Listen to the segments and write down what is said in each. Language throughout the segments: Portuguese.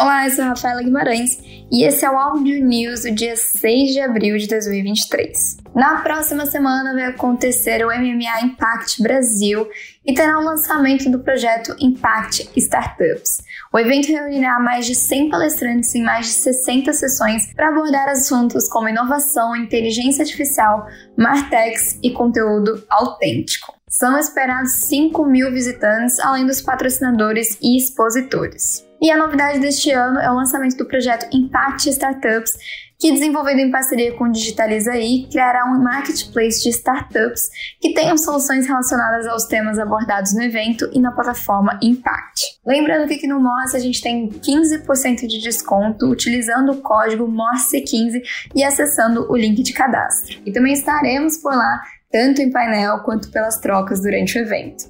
Olá, eu sou a Rafaela Guimarães e esse é o Audio News do dia 6 de abril de 2023. Na próxima semana vai acontecer o MMA Impact Brasil e terá o lançamento do projeto Impact Startups. O evento reunirá mais de 100 palestrantes em mais de 60 sessões para abordar assuntos como inovação, inteligência artificial, martex e conteúdo autêntico. São esperados 5 mil visitantes, além dos patrocinadores e expositores. E a novidade deste ano é o lançamento do projeto Impact Startups, que, desenvolvido em parceria com o Digitaliza AI, criará um marketplace de startups que tenham soluções relacionadas aos temas abordados no evento e na plataforma Impact. Lembrando que aqui no Morse a gente tem 15% de desconto utilizando o código MORSE15 e acessando o link de cadastro. E também estaremos por lá, tanto em painel quanto pelas trocas durante o evento.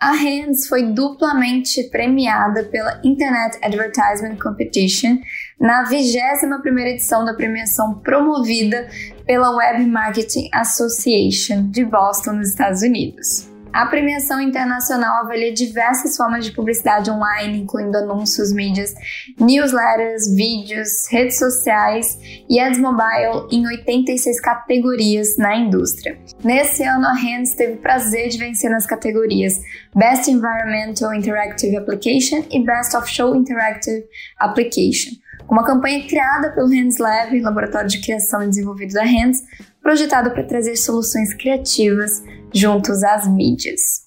A Hands foi duplamente premiada pela Internet Advertisement Competition na 21ª edição da premiação promovida pela Web Marketing Association de Boston, nos Estados Unidos. A premiação internacional avalia diversas formas de publicidade online, incluindo anúncios, mídias, newsletters, vídeos, redes sociais e ads mobile em 86 categorias na indústria. Nesse ano, a Hands teve o prazer de vencer nas categorias Best Environmental Interactive Application e Best of Show Interactive Application. Uma campanha criada pelo Hands Lab, laboratório de criação e desenvolvimento da Hands, projetado para trazer soluções criativas juntos às mídias.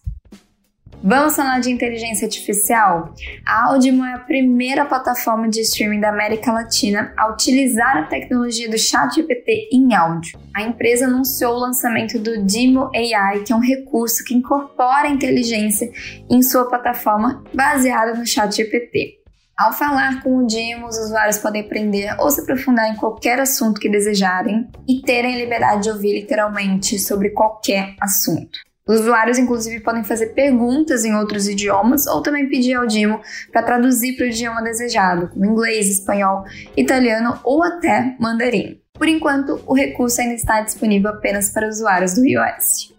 Vamos falar de inteligência artificial? A Audimo é a primeira plataforma de streaming da América Latina a utilizar a tecnologia do ChatGPT em áudio. A empresa anunciou o lançamento do Dimo AI, que é um recurso que incorpora inteligência em sua plataforma baseada no ChatGPT. Ao falar com o Dimo, os usuários podem aprender ou se aprofundar em qualquer assunto que desejarem e terem liberdade de ouvir literalmente sobre qualquer assunto. Os usuários, inclusive, podem fazer perguntas em outros idiomas ou também pedir ao Dimo para traduzir para o idioma desejado, como inglês, espanhol, italiano ou até mandarim. Por enquanto, o recurso ainda está disponível apenas para usuários do iOS.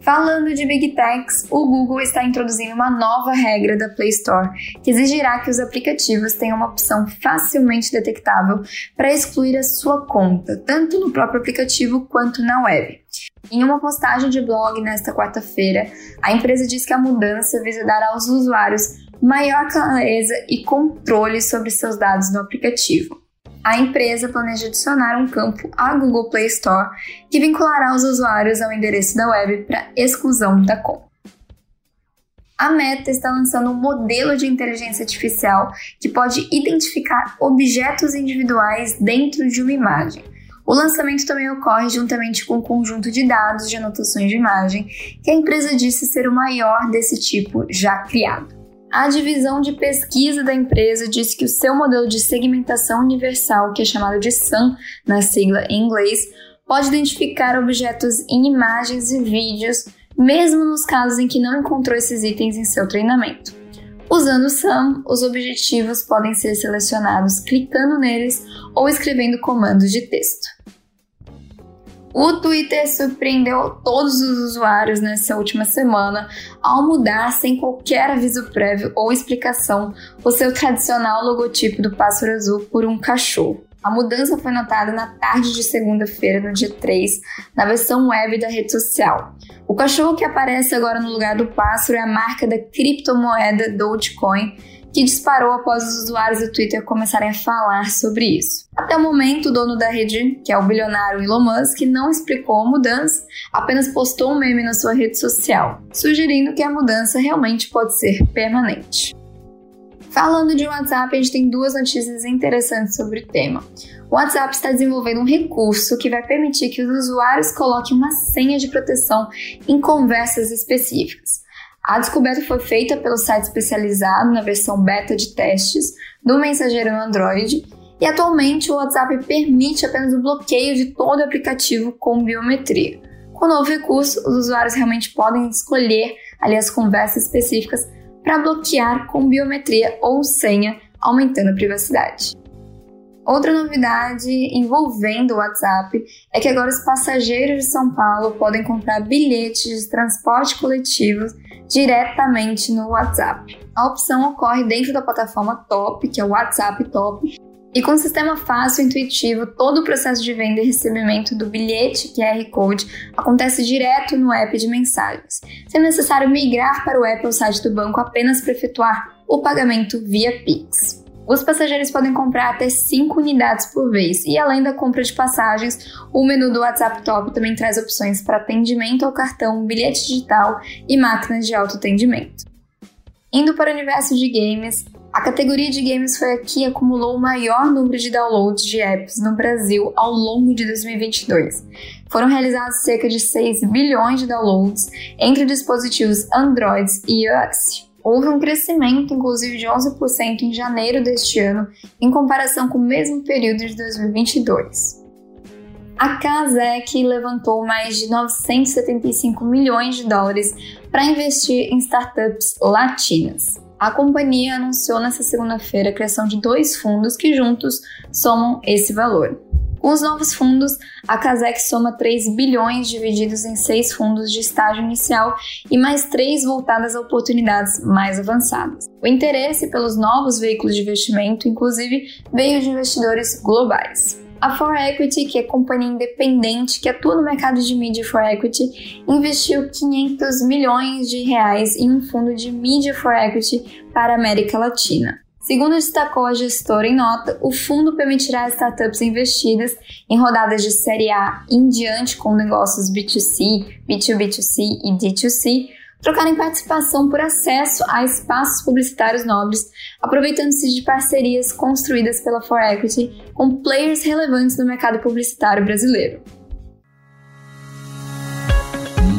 Falando de Big Techs, o Google está introduzindo uma nova regra da Play Store que exigirá que os aplicativos tenham uma opção facilmente detectável para excluir a sua conta, tanto no próprio aplicativo quanto na web. Em uma postagem de blog nesta quarta-feira, a empresa diz que a mudança visa dar aos usuários maior clareza e controle sobre seus dados no aplicativo a empresa planeja adicionar um campo à Google Play Store que vinculará os usuários ao endereço da web para exclusão da conta. A Meta está lançando um modelo de inteligência artificial que pode identificar objetos individuais dentro de uma imagem. O lançamento também ocorre juntamente com um conjunto de dados de anotações de imagem que a empresa disse ser o maior desse tipo já criado. A divisão de pesquisa da empresa disse que o seu modelo de segmentação universal, que é chamado de SAM na sigla em inglês, pode identificar objetos em imagens e vídeos, mesmo nos casos em que não encontrou esses itens em seu treinamento. Usando o SAM, os objetivos podem ser selecionados clicando neles ou escrevendo comandos de texto. O Twitter surpreendeu todos os usuários nessa última semana ao mudar, sem qualquer aviso prévio ou explicação, o seu tradicional logotipo do pássaro azul por um cachorro. A mudança foi notada na tarde de segunda-feira, no dia 3, na versão web da rede social. O cachorro que aparece agora no lugar do pássaro é a marca da criptomoeda Dogecoin que disparou após os usuários do Twitter começarem a falar sobre isso. Até o momento, o dono da rede, que é o bilionário Elon Musk, não explicou a mudança, apenas postou um meme na sua rede social, sugerindo que a mudança realmente pode ser permanente. Falando de WhatsApp, a gente tem duas notícias interessantes sobre o tema. O WhatsApp está desenvolvendo um recurso que vai permitir que os usuários coloquem uma senha de proteção em conversas específicas. A descoberta foi feita pelo site especializado na versão beta de testes do mensageiro no Android e atualmente o WhatsApp permite apenas o bloqueio de todo o aplicativo com biometria. Com o novo recurso, os usuários realmente podem escolher ali as conversas específicas para bloquear com biometria ou senha aumentando a privacidade. Outra novidade envolvendo o WhatsApp é que agora os passageiros de São Paulo podem comprar bilhetes de transporte coletivo diretamente no WhatsApp. A opção ocorre dentro da plataforma Top, que é o WhatsApp Top, e com um sistema fácil e intuitivo, todo o processo de venda e recebimento do bilhete QR Code acontece direto no app de mensagens, sem necessário migrar para o app ou site do banco apenas para efetuar o pagamento via Pix. Os passageiros podem comprar até 5 unidades por vez, e além da compra de passagens, o menu do WhatsApp Top também traz opções para atendimento ao cartão, bilhete digital e máquinas de autoatendimento. Indo para o universo de games, a categoria de games foi a que acumulou o maior número de downloads de apps no Brasil ao longo de 2022. Foram realizados cerca de 6 bilhões de downloads entre dispositivos Android e iOS. Houve um crescimento, inclusive, de 11% em janeiro deste ano, em comparação com o mesmo período de 2022. A Kazek levantou mais de 975 milhões de dólares para investir em startups latinas. A companhia anunciou nesta segunda-feira a criação de dois fundos que juntos somam esse valor. Com os novos fundos, a Casec soma 3 bilhões divididos em seis fundos de estágio inicial e mais três voltadas a oportunidades mais avançadas. O interesse pelos novos veículos de investimento, inclusive, veio de investidores globais. A For Equity, que é companhia independente que atua no mercado de mídia for equity, investiu 500 milhões de reais em um fundo de mídia for equity para a América Latina. Segundo destacou a gestora em nota, o fundo permitirá startups investidas em rodadas de série A em diante com negócios B2C, B2B2C e D2C trocarem participação por acesso a espaços publicitários nobres, aproveitando-se de parcerias construídas pela For Equity com players relevantes no mercado publicitário brasileiro.